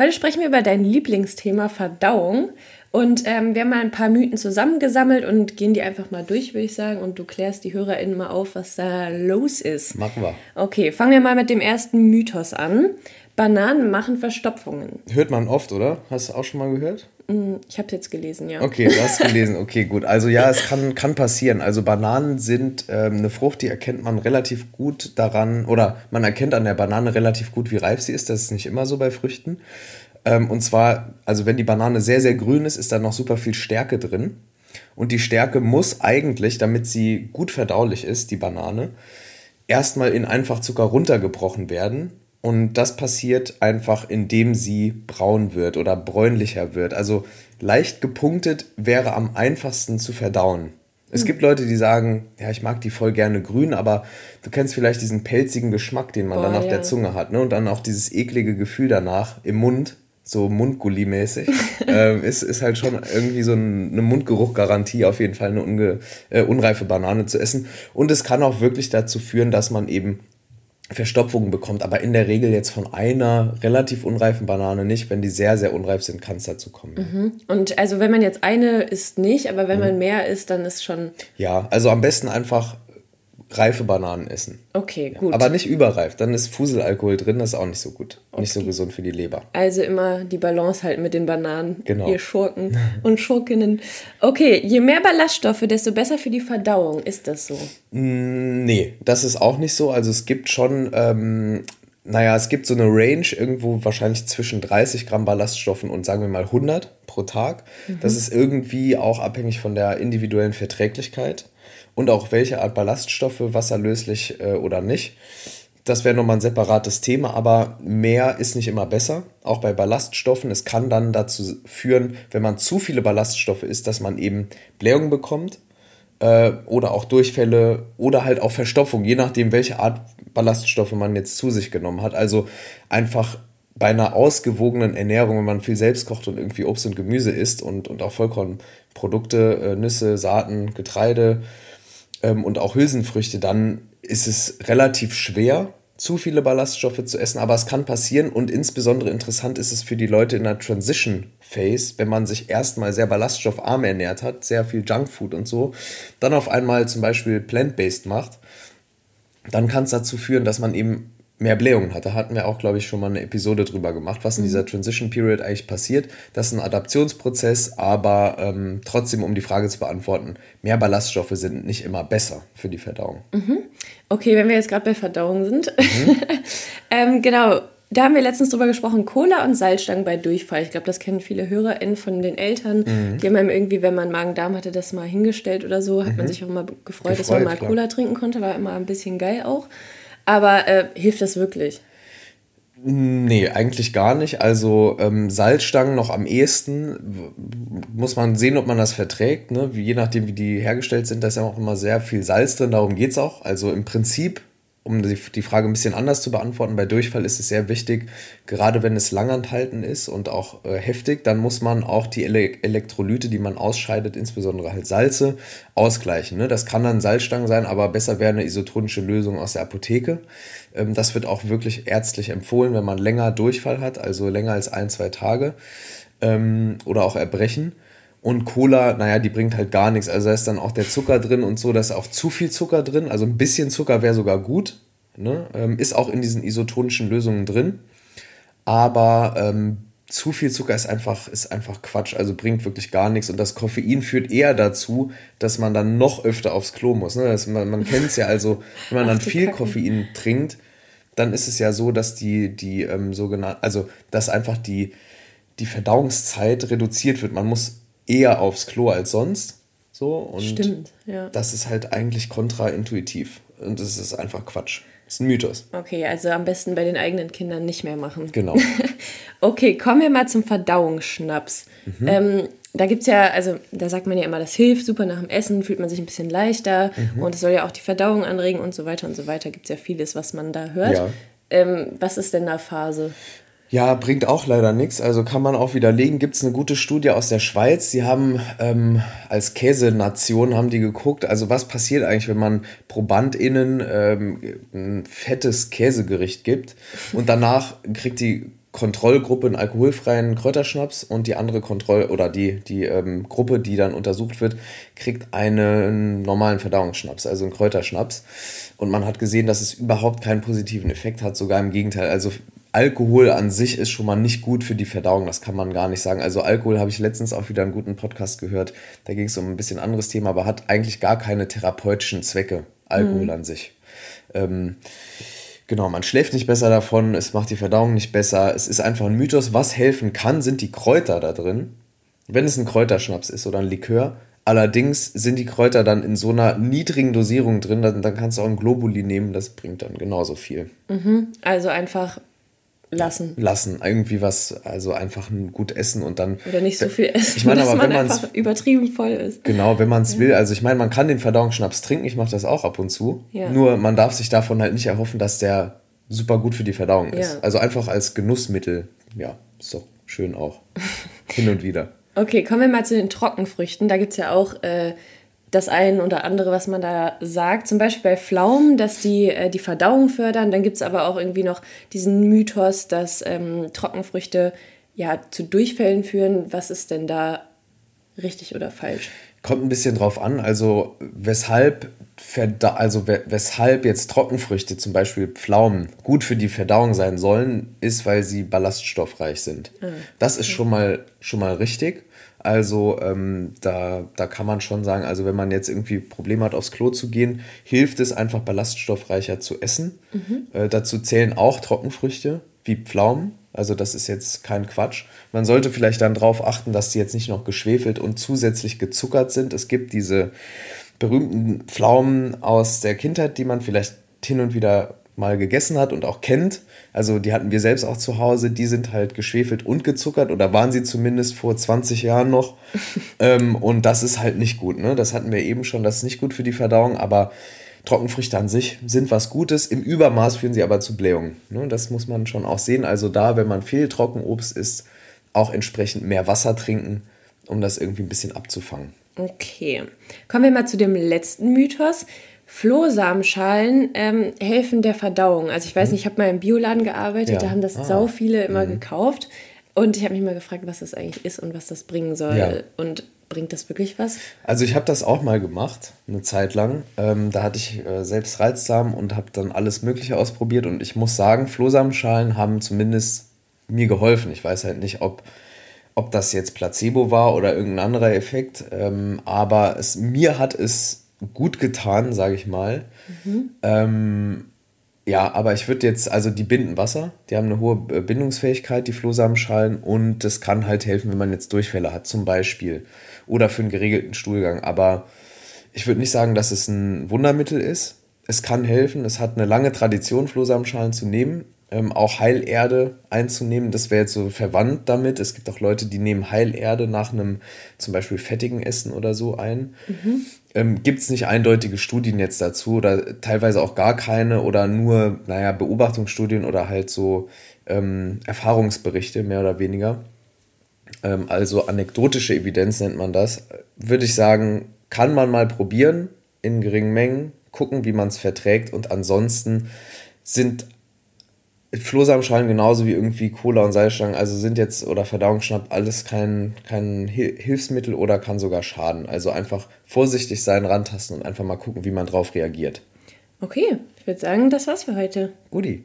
Heute sprechen wir über dein Lieblingsthema Verdauung. Und ähm, wir haben mal ein paar Mythen zusammengesammelt und gehen die einfach mal durch, würde ich sagen. Und du klärst die HörerInnen mal auf, was da los ist. Machen wir. Okay, fangen wir mal mit dem ersten Mythos an. Bananen machen Verstopfungen. Hört man oft, oder? Hast du auch schon mal gehört? Mm, ich habe jetzt gelesen, ja. Okay, du hast gelesen. Okay, gut. Also ja, es kann, kann passieren. Also Bananen sind ähm, eine Frucht, die erkennt man relativ gut daran, oder man erkennt an der Banane relativ gut, wie reif sie ist. Das ist nicht immer so bei Früchten. Ähm, und zwar, also wenn die Banane sehr, sehr grün ist, ist da noch super viel Stärke drin. Und die Stärke muss eigentlich, damit sie gut verdaulich ist, die Banane, erstmal in Einfachzucker runtergebrochen werden. Und das passiert einfach, indem sie braun wird oder bräunlicher wird. Also leicht gepunktet wäre am einfachsten zu verdauen. Es gibt Leute, die sagen, ja, ich mag die voll gerne grün, aber du kennst vielleicht diesen pelzigen Geschmack, den man Boah, dann auf ja. der Zunge hat, ne? Und dann auch dieses eklige Gefühl danach im Mund so Mundgulli-mäßig, ähm, ist, ist halt schon irgendwie so ein, eine Mundgeruchgarantie, auf jeden Fall eine unge, äh, unreife Banane zu essen. Und es kann auch wirklich dazu führen, dass man eben Verstopfungen bekommt, aber in der Regel jetzt von einer relativ unreifen Banane nicht. Wenn die sehr, sehr unreif sind, kann es dazu kommen. Mhm. Und also wenn man jetzt eine isst nicht, aber wenn mhm. man mehr isst, dann ist schon. Ja, also am besten einfach reife Bananen essen. Okay, gut. Aber nicht überreif, dann ist Fuselalkohol drin, das ist auch nicht so gut. Okay. Nicht so gesund für die Leber. Also immer die Balance halten mit den Bananen. Genau. Ihr Schurken und Schurkinnen. Okay, je mehr Ballaststoffe, desto besser für die Verdauung. Ist das so? Mm, nee, das ist auch nicht so. Also es gibt schon. Ähm, naja, es gibt so eine Range irgendwo wahrscheinlich zwischen 30 Gramm Ballaststoffen und sagen wir mal 100 pro Tag. Mhm. Das ist irgendwie auch abhängig von der individuellen Verträglichkeit und auch welche Art Ballaststoffe, wasserlöslich äh, oder nicht. Das wäre nochmal ein separates Thema, aber mehr ist nicht immer besser. Auch bei Ballaststoffen. Es kann dann dazu führen, wenn man zu viele Ballaststoffe isst, dass man eben Blähungen bekommt äh, oder auch Durchfälle oder halt auch Verstopfung, je nachdem, welche Art Ballaststoffe man jetzt zu sich genommen hat. Also einfach bei einer ausgewogenen Ernährung, wenn man viel selbst kocht und irgendwie Obst und Gemüse isst und, und auch Vollkornprodukte, äh, Nüsse, Saaten, Getreide, ähm, und auch Hülsenfrüchte, dann ist es relativ schwer, zu viele Ballaststoffe zu essen, aber es kann passieren und insbesondere interessant ist es für die Leute in der Transition Phase, wenn man sich erstmal sehr ballaststoffarm ernährt hat, sehr viel Junkfood und so, dann auf einmal zum Beispiel plant-based macht, dann kann es dazu führen, dass man eben mehr Blähungen hat. Da hatten wir auch, glaube ich, schon mal eine Episode drüber gemacht, was in dieser mhm. Transition Period eigentlich passiert. Das ist ein Adaptionsprozess, aber ähm, trotzdem, um die Frage zu beantworten, mehr Ballaststoffe sind nicht immer besser für die Verdauung. Mhm. Okay, wenn wir jetzt gerade bei Verdauung sind. Mhm. ähm, genau, da haben wir letztens drüber gesprochen, Cola und Salzstangen bei Durchfall. Ich glaube, das kennen viele HörerInnen von den Eltern. Mhm. Die haben einem irgendwie, wenn man Magen-Darm hatte, das mal hingestellt oder so, hat man mhm. sich auch immer gefreut, gefreut dass man mal klar. Cola trinken konnte. War immer ein bisschen geil auch. Aber äh, hilft das wirklich? Nee, eigentlich gar nicht. Also ähm, Salzstangen noch am ehesten. Muss man sehen, ob man das verträgt. Ne? Je nachdem, wie die hergestellt sind, da ist ja auch immer sehr viel Salz drin. Darum geht es auch. Also im Prinzip um die, die Frage ein bisschen anders zu beantworten, bei Durchfall ist es sehr wichtig, gerade wenn es langanhalten ist und auch äh, heftig, dann muss man auch die Ele Elektrolyte, die man ausscheidet, insbesondere halt Salze, ausgleichen. Ne? Das kann dann Salzstangen sein, aber besser wäre eine isotonische Lösung aus der Apotheke. Ähm, das wird auch wirklich ärztlich empfohlen, wenn man länger Durchfall hat, also länger als ein, zwei Tage ähm, oder auch Erbrechen. Und Cola, naja, die bringt halt gar nichts. Also da ist dann auch der Zucker drin und so, da ist auch zu viel Zucker drin. Also ein bisschen Zucker wäre sogar gut. Ne? Ähm, ist auch in diesen isotonischen Lösungen drin. Aber ähm, zu viel Zucker ist einfach, ist einfach Quatsch, also bringt wirklich gar nichts. Und das Koffein führt eher dazu, dass man dann noch öfter aufs Klo muss. Ne? Das, man man kennt es ja, also wenn man Ach, dann viel Kacken. Koffein trinkt, dann ist es ja so, dass die, die ähm, sogenannten, also dass einfach die, die Verdauungszeit reduziert wird. Man muss eher aufs Klo als sonst. So, und Stimmt, ja. Das ist halt eigentlich kontraintuitiv. Und das ist einfach Quatsch. Das ist ein Mythos. Okay, also am besten bei den eigenen Kindern nicht mehr machen. Genau. okay, kommen wir mal zum Verdauungsschnaps. Mhm. Ähm, da gibt es ja, also da sagt man ja immer, das hilft super nach dem Essen, fühlt man sich ein bisschen leichter mhm. und es soll ja auch die Verdauung anregen und so weiter und so weiter. Gibt es ja vieles, was man da hört. Ja. Ähm, was ist denn da Phase? Ja, bringt auch leider nichts. Also kann man auch widerlegen. Gibt es eine gute Studie aus der Schweiz. Die haben ähm, als Käsenation haben die geguckt, also was passiert eigentlich, wenn man ProbandInnen ähm, ein fettes Käsegericht gibt und danach kriegt die Kontrollgruppe einen alkoholfreien Kräuterschnaps und die andere Kontroll- oder die, die ähm, Gruppe, die dann untersucht wird, kriegt einen normalen Verdauungsschnaps, also einen Kräuterschnaps. Und man hat gesehen, dass es überhaupt keinen positiven Effekt hat, sogar im Gegenteil. Also Alkohol an sich ist schon mal nicht gut für die Verdauung, das kann man gar nicht sagen. Also Alkohol habe ich letztens auch wieder einen guten Podcast gehört, da ging es um ein bisschen anderes Thema, aber hat eigentlich gar keine therapeutischen Zwecke, Alkohol mhm. an sich. Ähm, Genau, man schläft nicht besser davon, es macht die Verdauung nicht besser. Es ist einfach ein Mythos. Was helfen kann, sind die Kräuter da drin. Wenn es ein Kräuterschnaps ist oder ein Likör. Allerdings sind die Kräuter dann in so einer niedrigen Dosierung drin, dann, dann kannst du auch ein Globuli nehmen, das bringt dann genauso viel. Mhm, also einfach lassen. Lassen, irgendwie was, also einfach ein gut essen und dann. Oder nicht so viel essen, ich meine, aber man wenn man einfach übertrieben voll ist. Genau, wenn man es ja. will. Also ich meine, man kann den Verdauungsschnaps trinken, ich mache das auch ab und zu. Ja. Nur man darf sich davon halt nicht erhoffen, dass der super gut für die Verdauung ist. Ja. Also einfach als Genussmittel, ja, ist doch schön auch. Hin und wieder. Okay, kommen wir mal zu den Trockenfrüchten. Da gibt es ja auch äh, das eine oder andere, was man da sagt. Zum Beispiel bei Pflaumen, dass die äh, die Verdauung fördern. Dann gibt es aber auch irgendwie noch diesen Mythos, dass ähm, Trockenfrüchte ja zu Durchfällen führen. Was ist denn da richtig oder falsch? Kommt ein bisschen drauf an. Also weshalb, also weshalb jetzt Trockenfrüchte, zum Beispiel Pflaumen, gut für die Verdauung sein sollen, ist, weil sie ballaststoffreich sind. Ah, das ist schon mal, schon mal richtig. Also ähm, da, da kann man schon sagen, also wenn man jetzt irgendwie Probleme hat, aufs Klo zu gehen, hilft es einfach ballaststoffreicher zu essen. Mhm. Äh, dazu zählen auch Trockenfrüchte wie Pflaumen. Also das ist jetzt kein Quatsch. Man sollte vielleicht dann darauf achten, dass die jetzt nicht noch geschwefelt und zusätzlich gezuckert sind. Es gibt diese berühmten Pflaumen aus der Kindheit, die man vielleicht hin und wieder mal gegessen hat und auch kennt. Also die hatten wir selbst auch zu Hause. Die sind halt geschwefelt und gezuckert oder waren sie zumindest vor 20 Jahren noch. ähm, und das ist halt nicht gut. Ne? Das hatten wir eben schon. Das ist nicht gut für die Verdauung. Aber Trockenfrüchte an sich sind was Gutes. Im Übermaß führen sie aber zu Blähungen. Ne? Das muss man schon auch sehen. Also da, wenn man viel Trockenobst isst, auch entsprechend mehr Wasser trinken, um das irgendwie ein bisschen abzufangen. Okay. Kommen wir mal zu dem letzten Mythos. Flohsamenschalen ähm, helfen der Verdauung. Also ich weiß mhm. nicht, ich habe mal im Bioladen gearbeitet, ja. da haben das ah. sau viele immer mhm. gekauft. Und ich habe mich mal gefragt, was das eigentlich ist und was das bringen soll. Ja. Und bringt das wirklich was? Also ich habe das auch mal gemacht, eine Zeit lang. Ähm, da hatte ich äh, selbst Reizsamen und habe dann alles Mögliche ausprobiert. Und ich muss sagen, Flohsamenschalen haben zumindest mir geholfen. Ich weiß halt nicht, ob, ob das jetzt Placebo war oder irgendein anderer Effekt. Ähm, aber es, mir hat es gut getan, sage ich mal. Mhm. Ähm, ja, aber ich würde jetzt, also die binden Wasser, die haben eine hohe Bindungsfähigkeit, die Flohsamenschalen, und das kann halt helfen, wenn man jetzt Durchfälle hat, zum Beispiel. Oder für einen geregelten Stuhlgang. Aber ich würde nicht sagen, dass es ein Wundermittel ist. Es kann helfen, es hat eine lange Tradition, Flohsamenschalen zu nehmen. Ähm, auch Heilerde einzunehmen, das wäre jetzt so verwandt damit. Es gibt auch Leute, die nehmen Heilerde nach einem zum Beispiel fettigen Essen oder so ein. Mhm ähm, gibt es nicht eindeutige Studien jetzt dazu oder teilweise auch gar keine oder nur, naja, Beobachtungsstudien oder halt so ähm, Erfahrungsberichte, mehr oder weniger. Ähm, also anekdotische Evidenz nennt man das. Würde ich sagen, kann man mal probieren in geringen Mengen, gucken, wie man es verträgt und ansonsten sind Flohsamenschalen genauso wie irgendwie Cola und Salzstangen, also sind jetzt oder Verdauungsschnapp alles kein, kein Hilfsmittel oder kann sogar schaden. Also einfach vorsichtig sein, rantasten und einfach mal gucken, wie man drauf reagiert. Okay, ich würde sagen, das war's für heute. Guti.